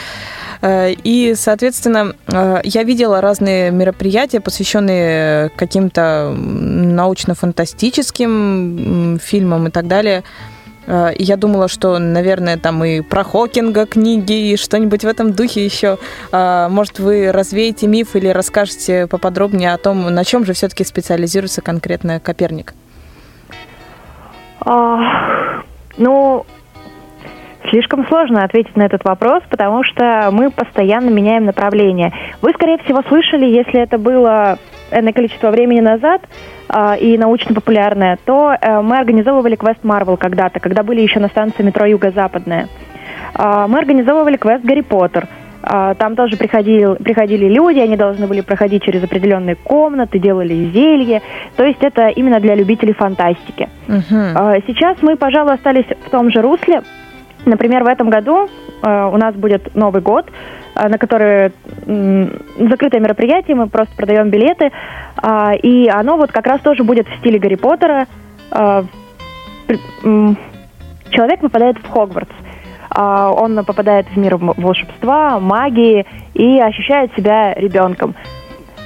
Э, И, соответственно, э, я видела разные мероприятия, посвященные каким-то научно-фантастическим фильмам и так далее. Э, я думала, что, наверное, там и про Хокинга книги, и что-нибудь в этом духе еще. Э, Может, вы развеете миф или расскажете поподробнее о том, на чем же все-таки специализируется конкретно Коперник? А, ну, слишком сложно ответить на этот вопрос, потому что мы постоянно меняем направление. Вы, скорее всего, слышали, если это было энное количество времени назад а, и научно-популярное, то э, мы организовывали квест Марвел когда-то, когда были еще на станции метро Юго-Западная. А, мы организовывали квест Гарри Поттер. А, Там тоже приходили, приходили люди, они должны были проходить через определенные комнаты, делали зелье. То есть это именно для любителей фантастики. А, Сейчас мы, пожалуй, остались в том же русле. Например, в этом году э, у нас будет Новый год, э, на который м, закрытое мероприятие, мы просто продаем билеты. А, И оно вот как раз тоже будет в стиле Гарри Поттера. А, Человек попадает в Хогвартс. А, Он попадает в мир волшебства, магии и ощущает себя ребенком.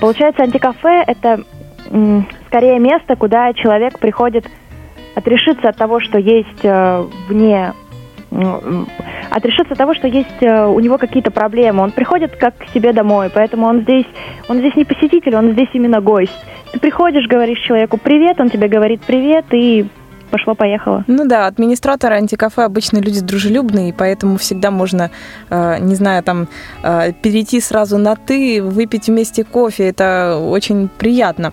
Получается, антикафе – это скорее место, куда человек приходит отрешиться от того, что есть вне, отрешиться от того, что есть э, у него какие-то проблемы. Он приходит как к себе домой, поэтому он здесь, он здесь не посетитель, он здесь именно гость. Ты приходишь, говоришь человеку привет, он тебе говорит привет, и пошло-поехало. Ну да, администраторы антикафе обычно люди дружелюбные, поэтому всегда можно, э, не знаю, там э, перейти сразу на ты, выпить вместе кофе. Это очень приятно.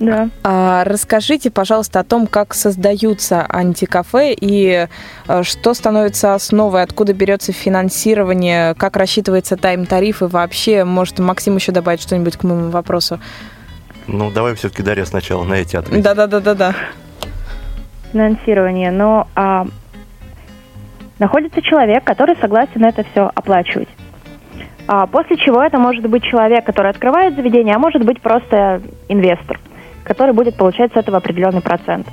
Да. А расскажите, пожалуйста, о том, как создаются антикафе и э, что становится основой, откуда берется финансирование, как рассчитывается тайм-тариф и вообще, может, Максим еще добавить что-нибудь к моему вопросу. Ну, давай все-таки, Дарья, сначала на эти ответы. Да-да-да-да-да. финансирование, но а, находится человек, который согласен это все оплачивать. А, после чего это может быть человек, который открывает заведение, а может быть просто инвестор, который будет получать с этого определенный процент.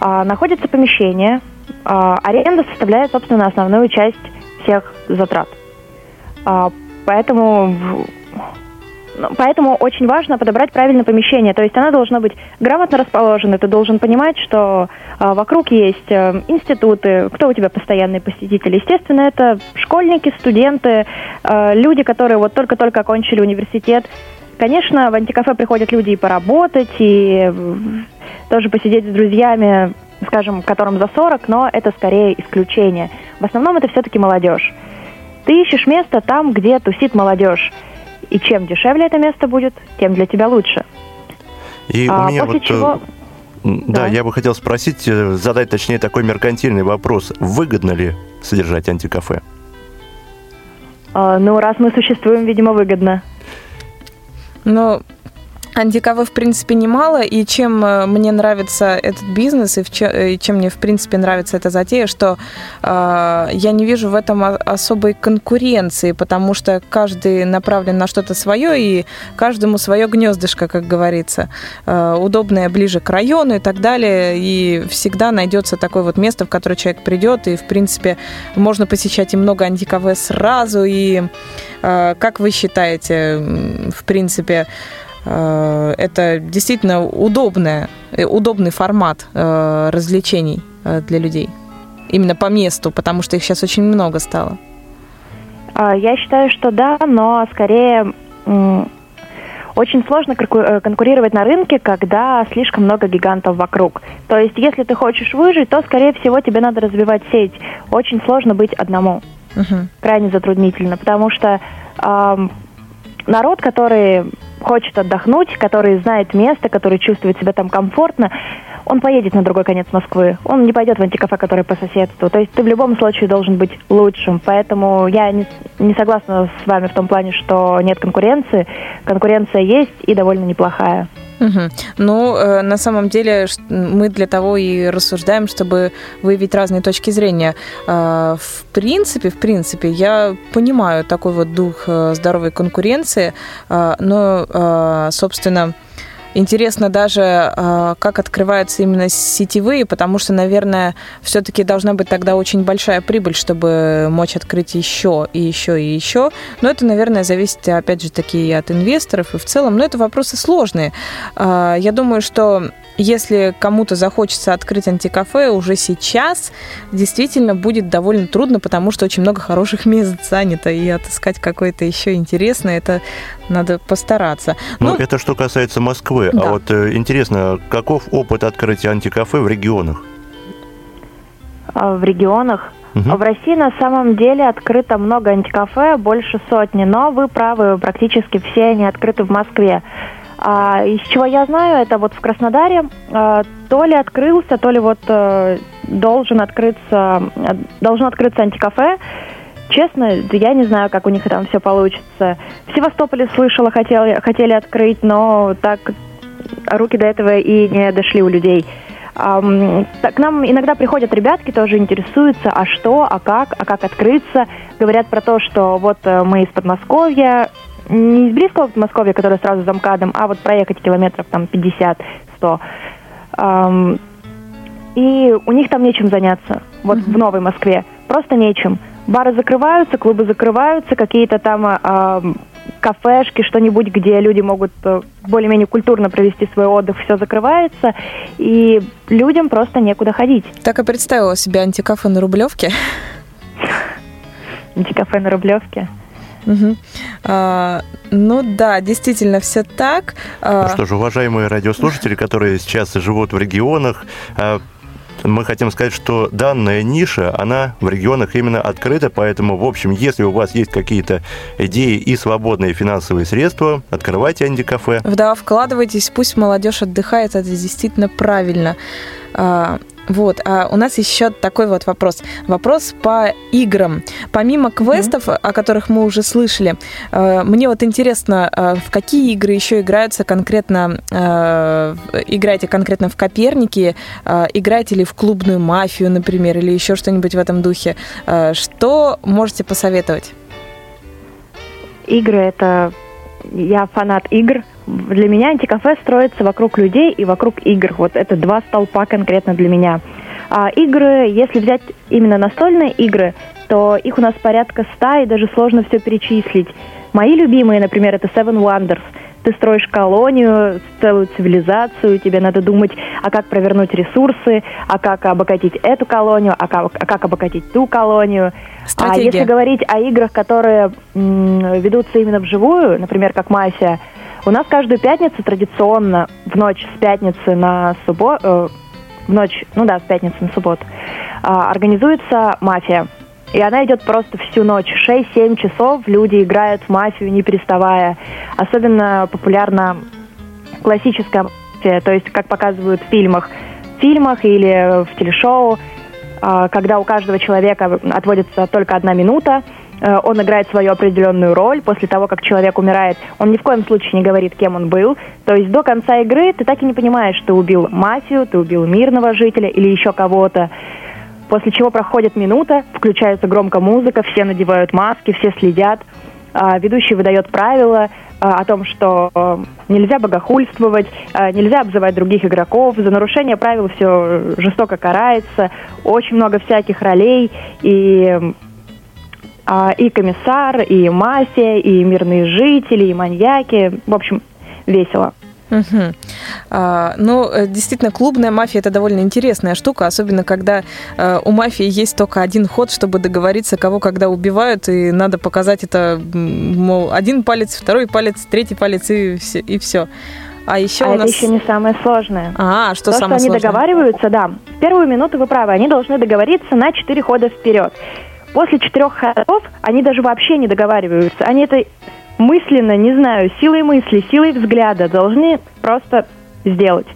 А, находится помещение, а, аренда составляет, собственно, основную часть всех затрат. А, поэтому ну, поэтому очень важно подобрать правильное помещение. То есть оно должно быть грамотно расположено. Ты должен понимать, что а, вокруг есть а, институты, кто у тебя постоянные посетители. Естественно, это школьники, студенты, а, люди, которые вот только-только окончили университет. Конечно, в антикафе приходят люди и поработать, и тоже посидеть с друзьями, скажем, которым за 40, но это скорее исключение. В основном это все-таки молодежь. Ты ищешь место там, где тусит молодежь. И чем дешевле это место будет, тем для тебя лучше. И а, у меня после вот... Э, чего... Да, да, я бы хотел спросить, э, задать точнее такой меркантильный вопрос. Выгодно ли содержать антикафе? А, ну, раз мы существуем, видимо, выгодно. Но Антикавы, в принципе, немало, и чем э, мне нравится этот бизнес, и, чем, и чем мне, в принципе, нравится эта затея, что э, я не вижу в этом особой конкуренции, потому что каждый направлен на что-то свое, и каждому свое гнездышко, как говорится, э, удобное ближе к району и так далее, и всегда найдется такое вот место, в которое человек придет, и, в принципе, можно посещать и много антикаве сразу, и э, как вы считаете, в принципе, Э, это действительно удобная, э, удобный формат э, развлечений для людей. Именно по месту, потому что их сейчас очень много стало. А, я считаю, что да, но скорее очень сложно конкурировать на рынке, когда слишком много гигантов вокруг. То есть, если ты хочешь выжить, то, скорее всего, тебе надо развивать сеть. Очень сложно быть одному. Угу. Крайне затруднительно, потому что э, народ, который хочет отдохнуть, который знает место, который чувствует себя там комфортно, он поедет на другой конец Москвы. Он не пойдет в антикафе, которое по соседству. То есть ты в любом случае должен быть лучшим. Поэтому я не, не согласна с вами в том плане, что нет конкуренции. Конкуренция есть и довольно неплохая. Угу. Ну, э, на самом деле, мы для того и рассуждаем, чтобы выявить разные точки зрения. Э, в принципе, в принципе, я понимаю такой вот дух э, здоровой конкуренции, э, но, э, собственно, Интересно даже, а, как открываются именно сетевые, потому что, наверное, все-таки должна быть тогда очень большая прибыль, чтобы мочь открыть еще и еще и еще. Но это, наверное, зависит, опять же, такие от инвесторов и в целом. Но это вопросы сложные. А, я думаю, что если кому-то захочется открыть антикафе уже сейчас, действительно будет довольно трудно, потому что очень много хороших мест занято, и отыскать какое-то еще интересное, это надо постараться. Ну, ну это что касается Москвы. А да. А вот э, интересно, каков опыт открытия антикафе в регионах? А, в регионах? Угу. В России на самом деле открыто много антикафе, больше сотни, но вы правы, практически все они открыты в Москве. А, из чего я знаю, это вот в Краснодаре а, то ли открылся, то ли вот а, должен открыться, должно открыться антикафе. Честно, я не знаю, как у них там все получится. В Севастополе слышала, хотели, хотели открыть, но так руки до этого и не дошли у людей. К нам иногда приходят ребятки, тоже интересуются, а что, а как, а как открыться. Говорят про то, что вот э, мы из Подмосковья, не из близкого Подмосковья, которое сразу за МКАДом, а вот проехать километров там 50-100. Um, и у них там нечем заняться, вот mm-hmm. в Новой Москве. Просто нечем. Бары закрываются, клубы закрываются, какие-то там э, кафешки, что-нибудь, где люди могут э, более-менее культурно провести свой отдых, все закрывается, и людям просто некуда ходить. Так и представила себе антикафе на Рублевке. Антикафе на Рублевке. Угу. А, ну да, действительно, все так. А, ну что ж, уважаемые радиослушатели, которые сейчас живут в регионах, а, мы хотим сказать, что данная ниша, она в регионах именно открыта, поэтому, в общем, если у вас есть какие-то идеи и свободные финансовые средства, открывайте антикафе. Да, вкладывайтесь, пусть молодежь отдыхает, это действительно правильно. Вот, а у нас еще такой вот вопрос. Вопрос по играм. Помимо квестов, mm-hmm. о которых мы уже слышали, э, мне вот интересно, э, в какие игры еще играются конкретно, э, играете конкретно в Копернике, играете ли в клубную мафию, например, или еще что-нибудь в этом духе. Что можете посоветовать? Игры это я фанат игр. Для меня антикафе строится вокруг людей и вокруг игр. Вот это два столпа конкретно для меня. А игры, если взять именно настольные игры, то их у нас порядка ста, и даже сложно все перечислить. Мои любимые, например, это Seven Wonders. Ты строишь колонию, целую цивилизацию, тебе надо думать, а как провернуть ресурсы, а как обогатить эту колонию, а как, а как обогатить ту колонию. Стратегия. А если говорить о играх, которые м, ведутся именно вживую, например, как Мафия, у нас каждую пятницу традиционно в ночь с пятницы на субботу, в ночь, ну да, с пятницы на субботу, а, организуется мафия. И она идет просто всю ночь. 6-7 часов люди играют в мафию, не переставая. Особенно популярна классическая мафия, то есть как показывают в фильмах, в фильмах или в телешоу, а, когда у каждого человека отводится только одна минута, э, он играет свою определенную роль. После того, как человек умирает, он ни в коем случае не говорит, кем он был. То есть до конца игры ты так и не понимаешь, ты убил мафию, ты убил мирного жителя или еще кого-то. После чего проходит минута, включается громко музыка, все надевают маски, все следят. А, Ведущий выдает правила а, о том, что э, нельзя богохульствовать, а, нельзя обзывать других игроков, за нарушение правил все жестоко карается, очень много всяких ролей, и, и комиссар, и мафия, и мирные жители, и маньяки, в общем, весело. Мгм. А, ну, э, действительно, клубная мафия это довольно интересная штука, особенно когда э, у мафии есть только один ход, чтобы договориться, кого когда убивают, и надо показать это, мол, один палец, второй палец, третий палец и все. И все. А еще а у это нас... еще не самое сложное. А, что То, что самое они сложное? договариваются, да. В первую минуту вы правы, они должны договориться на четыре хода вперед. После четырех ходов они даже вообще не договариваются. Они это мысленно, не знаю, силой мысли, силой взгляда должны просто сделать.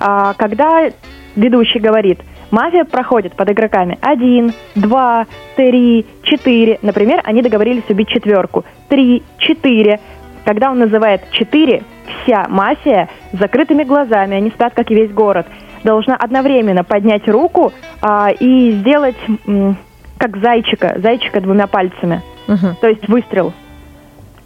А, когда ведущий говорит, мафия проходит под игроками один, два, три, четыре. Например, они договорились убить четверку. Три, четыре. Когда он называет четыре, вся мафия с закрытыми глазами, они спят, как и весь город, должна одновременно поднять руку а, и сделать м, как зайчика, зайчика двумя пальцами. Мгм. То есть выстрел.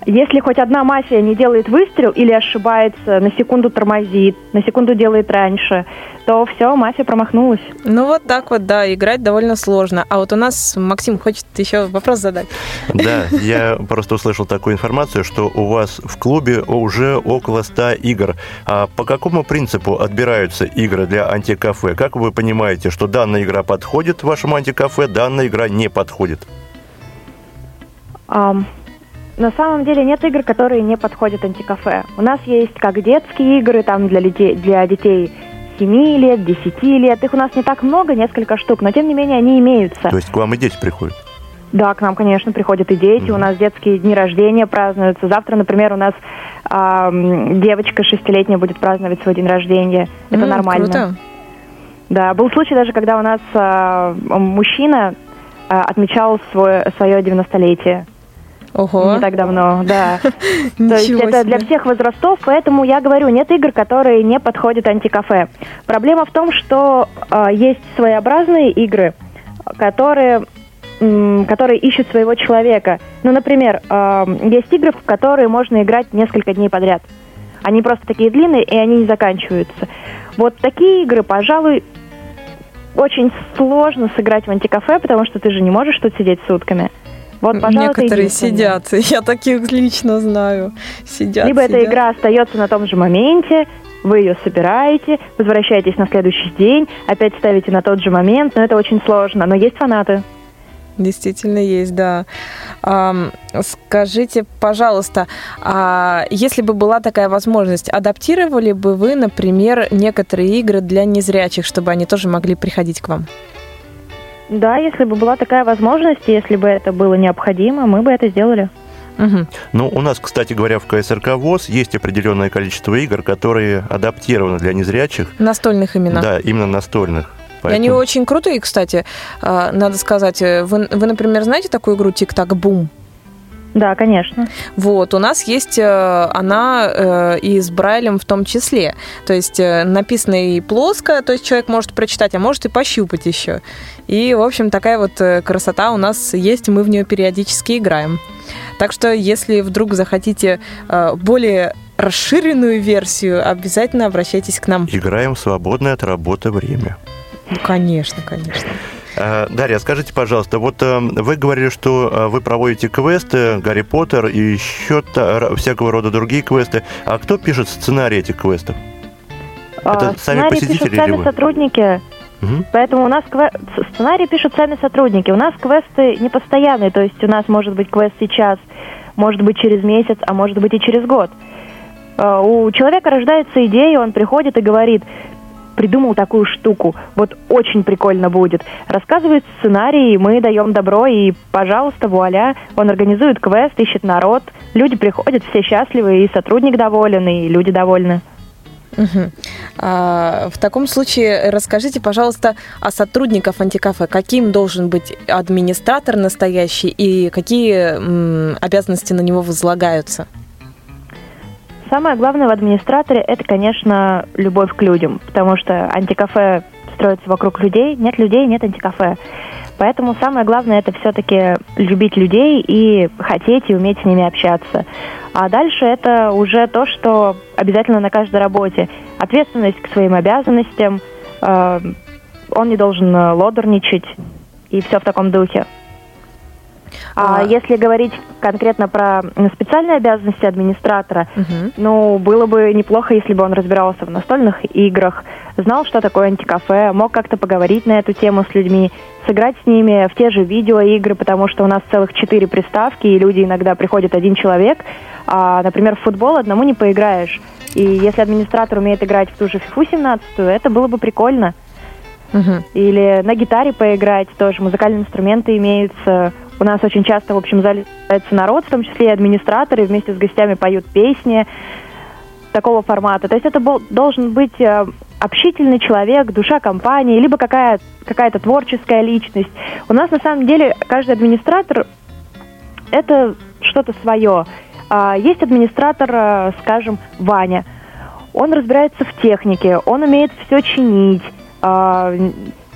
Если хоть одна мафия не делает выстрел или ошибается, на секунду тормозит, на секунду делает раньше, то все, мафия промахнулась. Ну, вот так вот, да, играть довольно сложно. А вот у нас Максим хочет еще вопрос задать. Да, я просто услышал такую информацию, что у вас в клубе уже около 100 игр. А по какому принципу отбираются игры для антикафе? Как вы понимаете, что данная игра подходит вашему антикафе, данная игра не подходит? На самом деле нет игр, которые не подходят антикафе. У нас есть как детские игры там для детей, для детей 7 лет, 10 лет. Их у нас не так много, несколько штук, но тем не менее они имеются. То есть к вам и дети приходят? Да, к нам, конечно, приходят и дети. У нас детские дни рождения празднуются. Завтра, например, у нас ам, девочка шестилетняя будет праздновать свой день рождения. Это М, нормально. Круто. Да, был случай даже, когда у нас а, мужчина а, отмечал свое, свое 90-летие. Ого. Не так давно, да. То есть это для всех возрастов, поэтому я говорю, нет игр, которые не подходят антикафе. Проблема в том, что а, есть своеобразные игры, которые которые ищут своего человека. Ну, например, а, есть игры, в которые можно играть несколько дней подряд. Они просто такие длинные, и они не заканчиваются. Вот такие игры, пожалуй, очень сложно сыграть в антикафе, потому что ты же не можешь тут сидеть сутками. Вот, пожалуй, это Некоторые сидят, я таких лично знаю. Сидят, Либо эта сидят. игра остается на том же моменте, вы ее собираете, возвращаетесь на следующий день, опять ставите на тот же момент, но это очень сложно. Но есть фанаты. Действительно есть, да. Скажите, пожалуйста, а если бы была такая возможность, адаптировали бы вы, например, некоторые игры для незрячих, чтобы они тоже могли приходить к вам? Да, если бы была такая возможность, если бы это было необходимо, мы бы это сделали. Мгм. Ну, у нас, кстати говоря, в КСРК ВОЗ есть определенное количество игр, которые адаптированы для незрячих. Настольных именно. Да, именно настольных. И они Поэтому- очень крутые, кстати, а, надо сказать. Вы, вы, например, знаете такую игру «Тик-так бум»? Да, конечно. Вот, у нас есть э, она э, и с Брайлем в том числе. То есть э, написано и плоско, то есть человек может прочитать, а может и пощупать еще. И, в общем, такая вот красота у нас есть, мы в нее периодически играем. Так что, если вдруг захотите э, более расширенную версию, обязательно обращайтесь к нам. Играем в свободное от работы время. Конечно, конечно. Э, Дарья, скажите, пожалуйста, вот э, вы говорили, что э, вы проводите квесты Гарри Поттер и еще всякого рода другие квесты. А кто пишет сценарий этих квестов? Это А, сами посетители пишут сами сотрудники. Поэтому у нас кве- сценарий пишут сами сотрудники. У нас квесты не постоянные, то есть у нас может быть квест сейчас, может быть через месяц, а может быть и через год. У человека рождается идея, он приходит и говорит, придумал такую штуку, вот очень прикольно будет. Рассказывает сценарий, мы даем добро, и, пожалуйста, вуаля, он организует квест, ищет народ, люди приходят, все счастливы, и сотрудник доволен, и люди довольны. Мгм. А, в таком случае расскажите, пожалуйста, о сотрудниках антикафе. Каким должен быть администратор настоящий и какие м, обязанности на него возлагаются? Самое главное в администраторе – это, конечно, любовь к людям, потому что антикафе строится вокруг людей, нет людей – нет антикафе. Поэтому самое главное – это все-таки любить людей и хотеть и уметь с ними общаться. А дальше это уже то, что обязательно на каждой работе. Ответственность к своим обязанностям, э, он не должен э, лодорничать и все в таком духе. А, А- если говорить конкретно про специальные обязанности администратора, ну, было бы неплохо, если бы он разбирался в настольных играх, знал, что такое антикафе, мог как-то поговорить на эту тему с людьми, сыграть с ними в те же видеоигры, потому что у нас целых четыре приставки, и люди иногда приходит один человек, а, например, в футбол одному не поиграешь. И если администратор умеет играть в ту же FIFA 17, это было бы прикольно. Или на гитаре поиграть тоже. Музыкальные инструменты имеются. У нас очень часто в общем зале собирается народ, в том числе и администраторы, вместе с гостями поют песни такого формата. То есть это был- должен быть э, общительный человек, душа компании, либо какая, какая-то творческая личность. У нас на самом деле каждый администратор это что-то свое. А, Есть администратор, э, скажем, Ваня. Он разбирается в технике, он умеет все чинить.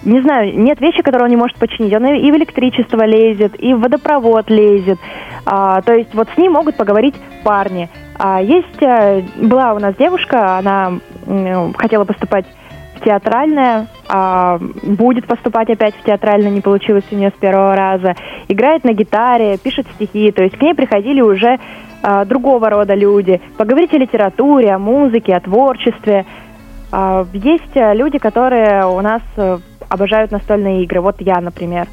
Не знаю, нет вещи, которые он не может починить. Он и в электричество лезет, и в водопровод лезет. А, То есть вот с ним могут поговорить парни. А Есть, э, была у нас девушка, она м, хотела поступать в театральное, а, будет поступать опять в театральное, не получилось у нее с первого раза. Играет на гитаре, пишет стихи, то есть к ней приходили уже а, другого рода люди. Поговорить о литературе, о музыке, о творчестве. А, Есть э, люди, которые у нас э, обожают настольные игры. Вот я, например.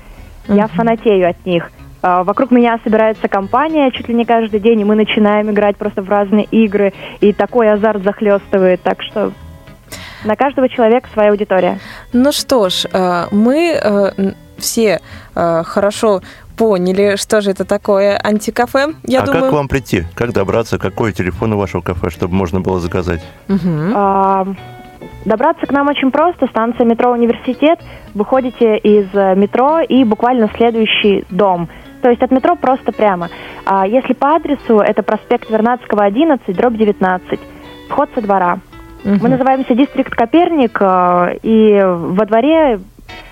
Я фанатею от них. А, Вокруг меня собирается компания чуть ли не каждый день, и мы начинаем играть просто в разные игры, и такой азарт захлестывает. Так что на каждого человека своя аудитория. Ну что ж, э, мы э, все э, хорошо поняли, что же это такое антикафе. Я а думаю, как к вам прийти? Как добраться? Какой телефон у вашего кафе, чтобы можно было заказать? Мгм. А, Добраться к нам очень просто. Станция метро «Университет». Выходите из э, метро и буквально следующий дом. То есть от метро просто прямо. А если по адресу, это проспект Вернадского, 11, дробь 19. Вход со двора. Мы называемся District Коперник, э, и во дворе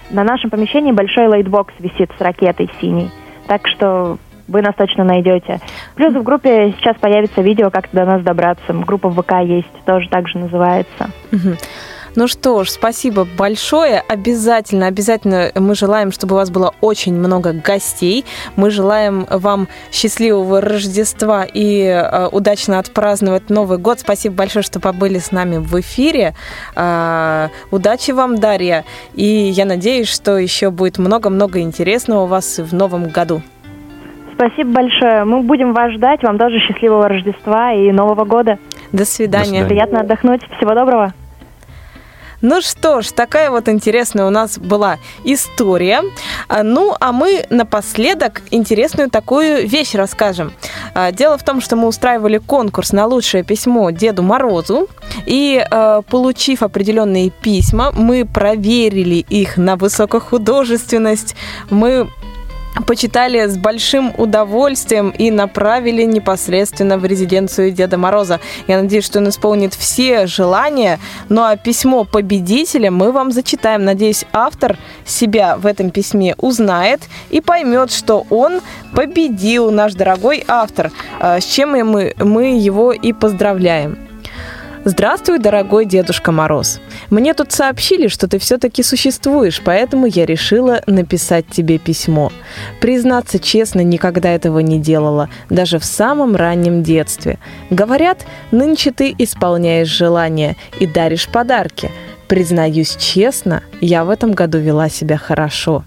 на нашем помещении большой лайтбокс висит с ракетой синей. Так что вы нас точно найдете. Плюс в группе сейчас появится видео, как до нас добраться. Группа ВК есть, тоже так же называется. Ну что ж, спасибо большое. Обязательно, обязательно мы желаем, чтобы у вас было очень много гостей. Мы желаем вам счастливого Рождества и э, удачно отпраздновать Новый год. Спасибо большое, что побыли с нами в эфире. Э, удачи вам, Дарья. И я надеюсь, что еще будет много-много интересного у вас в новом году. Спасибо большое. Мы будем вас ждать. Вам тоже счастливого Рождества и Нового года. До свидания. Приятно отдохнуть. Всего доброго. Ну что ж, такая вот интересная у нас была история. А, Ну, а мы напоследок интересную такую вещь расскажем. А, Дело в том, что мы устраивали конкурс на лучшее письмо Деду Морозу. И, э, получив определенные письма, мы проверили их на высокохудожественность. Мы почитали с большим удовольствием и направили непосредственно в резиденцию Деда Мороза. Я надеюсь, что он исполнит все желания. Ну а письмо победителя мы вам зачитаем. Надеюсь, автор себя в этом письме узнает и поймет, что он победил, наш дорогой автор, э, с чем мы, мы его и поздравляем. Здравствуй, дорогой Дедушка Мороз. Мне тут сообщили, что ты все-таки существуешь, поэтому я решила написать тебе письмо. Признаться честно, никогда этого не делала, даже в самом раннем детстве. Говорят, нынче ты исполняешь желания и даришь подарки. Признаюсь честно, я в этом году вела себя хорошо.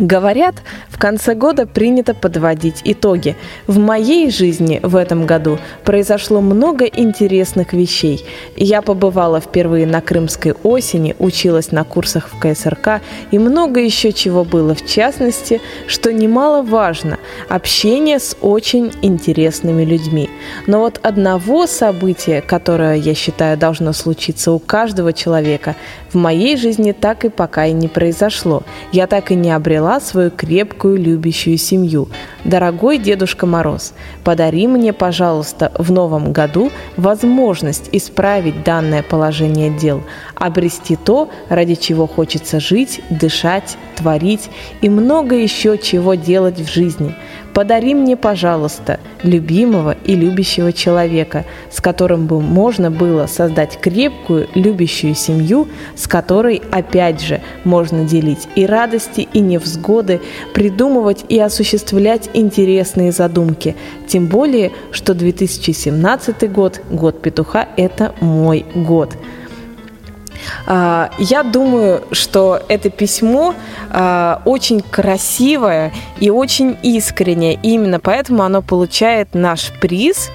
Говорят, в конце года принято подводить итоги. В моей жизни в этом году произошло много интересных вещей. Я побывала впервые на Крымской осени, училась на курсах в КСРК и много еще чего было. В частности, что немаловажно, общение с очень интересными людьми. Но вот одного события, которое, я считаю, должно случиться у каждого человека, в моей жизни так и пока и не произошло. Я так и не обрела свою крепкую, любящую семью. Дорогой Дедушка Мороз, подари мне, пожалуйста, в новом году возможность исправить данное положение дел, обрести то, ради чего хочется жить, дышать, творить и много еще чего делать в жизни. Подари мне, пожалуйста, любимого и любящего человека, с которым бы можно было создать крепкую, любящую семью, с которой, опять же, можно делить и радости, и невзгоды, придумывать и осуществлять интересные задумки. Тем более, что 2017 год, год петуха, это мой год. А, я думаю, что это письмо а, очень красивое и очень искреннее. Именно поэтому оно получает наш приз.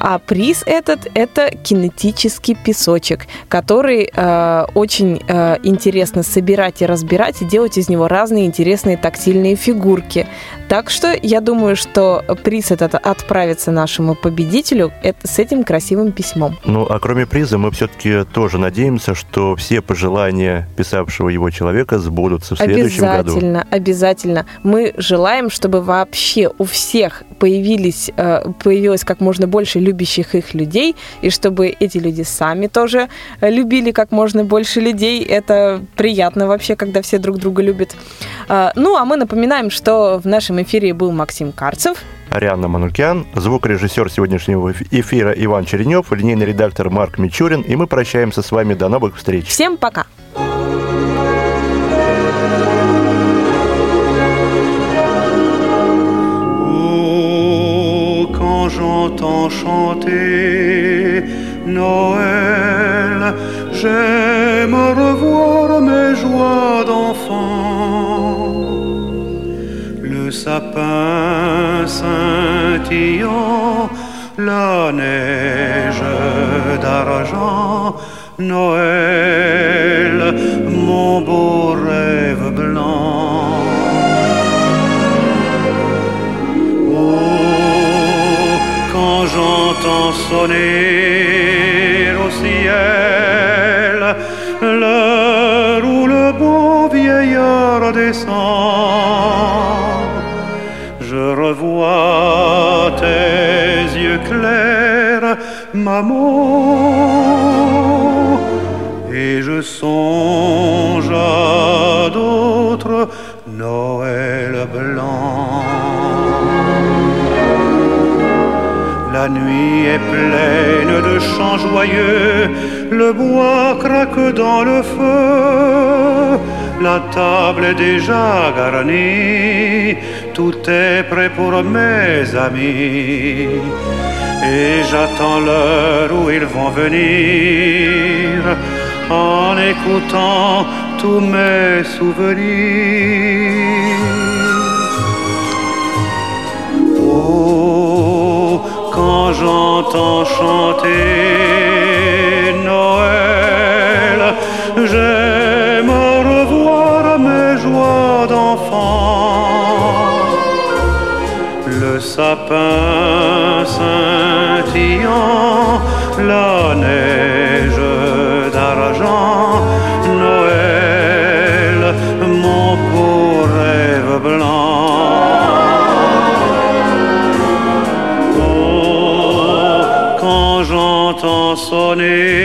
А приз этот – это кинетический песочек, который э, очень интересно собирать и разбирать, и делать из него разные интересные тактильные фигурки. Так что я думаю, что приз этот отправится нашему победителю с этим красивым письмом. Ну, а кроме приза, мы все-таки тоже надеемся, что все пожелания писавшего его человека сбудутся в следующем обязательно, году. Обязательно, обязательно. Мы желаем, чтобы вообще у всех появились, э, появилось как можно больше любящих их людей, и чтобы эти люди сами тоже любили как можно больше людей. Это приятно вообще, когда все друг друга любят. А, ну, а мы напоминаем, что в нашем эфире был Максим Карцев. Арианна Манукян, звукорежиссер сегодняшнего эфира Иван Черенев, линейный редактор Марк Мичурин, и мы прощаемся с вами. До новых встреч. Всем пока. j'entends chanter Noël, j'aime revoir mes joies d'enfant. Sapin scintillant, la neige d'argent, Noël, mon beau rêve blanc. j'entends sonner au ciel l'heure où le bon vieillard descend. Maman, et je songe à d'autres Noël blanc. La nuit est pleine de chants joyeux, le bois craque dans le feu, la table est déjà garnie, tout est prêt pour mes amis. Et j'attends l'heure où ils vont venir en écoutant tous mes souvenirs. quand j'entends chanter sapin scintillant, la neige d'argent, Noël, mon beau rêve blanc. j'entends sonner